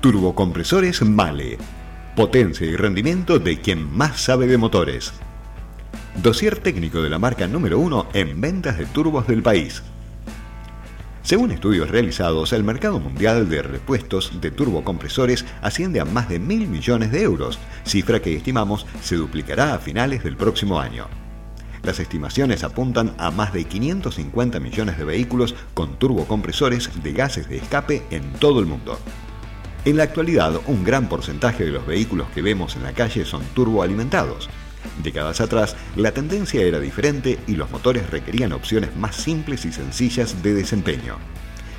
Turbocompresores Male. Potencia y rendimiento de quien más sabe de motores. Dossier técnico de la marca número uno en ventas de turbos del país. Según estudios realizados, el mercado mundial de repuestos de turbocompresores asciende a más de mil millones de euros, cifra que estimamos se duplicará a finales del próximo año. Las estimaciones apuntan a más de 550 millones de vehículos con turbocompresores de gases de escape en todo el mundo. En la actualidad, un gran porcentaje de los vehículos que vemos en la calle son turboalimentados. Décadas atrás, la tendencia era diferente y los motores requerían opciones más simples y sencillas de desempeño.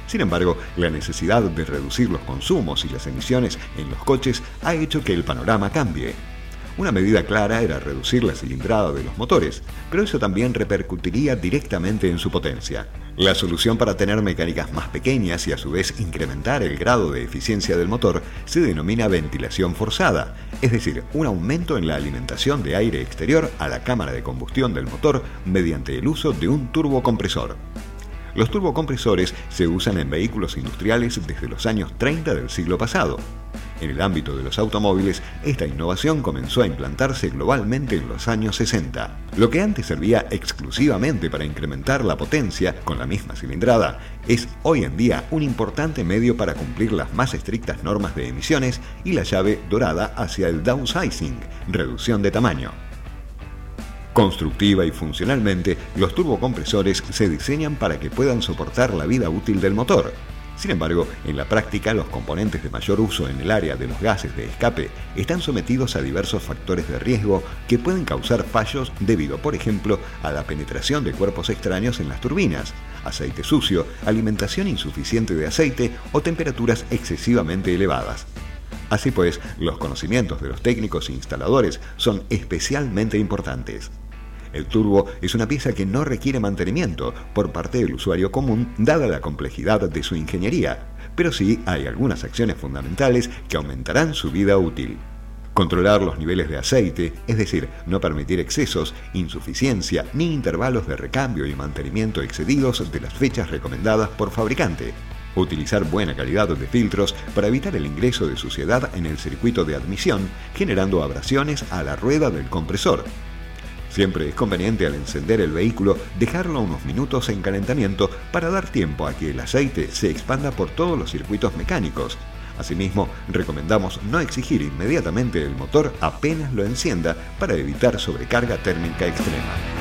Sin embargo, la necesidad de reducir los consumos y las emisiones en los coches ha hecho que el panorama cambie. Una medida clara era reducir la cilindrada de los motores, pero eso también repercutiría directamente en su potencia. La solución para tener mecánicas más pequeñas y a su vez incrementar el grado de eficiencia del motor se denomina ventilación forzada, es decir, un aumento en la alimentación de aire exterior a la cámara de combustión del motor mediante el uso de un turbocompresor. Los turbocompresores se usan en vehículos industriales desde los años 30 del siglo pasado. En el ámbito de los automóviles, esta innovación comenzó a implantarse globalmente en los años 60. Lo que antes servía exclusivamente para incrementar la potencia con la misma cilindrada, es hoy en día un importante medio para cumplir las más estrictas normas de emisiones y la llave dorada hacia el downsizing, reducción de tamaño. Constructiva y funcionalmente, los turbocompresores se diseñan para que puedan soportar la vida útil del motor, sin embargo, en la práctica los componentes de mayor uso en el área de los gases de escape están sometidos a diversos factores de riesgo que pueden causar fallos debido, por ejemplo, a la penetración de cuerpos extraños en las turbinas, aceite sucio, alimentación insuficiente de aceite o temperaturas excesivamente elevadas. Así pues, los conocimientos de los técnicos e instaladores son especialmente importantes. El turbo es una pieza que no requiere mantenimiento por parte del usuario común dada la complejidad de su ingeniería, pero sí hay algunas acciones fundamentales que aumentarán su vida útil. Controlar los niveles de aceite, es decir, no permitir excesos, insuficiencia ni intervalos de recambio y mantenimiento excedidos de las fechas recomendadas por fabricante. Utilizar buena calidad de filtros para evitar el ingreso de suciedad en el circuito de admisión, generando abrasiones a la rueda del compresor Siempre es conveniente al encender el vehículo dejarlo unos minutos en calentamiento para dar tiempo a que el aceite se expanda por todos los circuitos mecánicos. Asimismo, recomendamos no exigir inmediatamente el motor apenas lo encienda para evitar sobrecarga térmica extrema.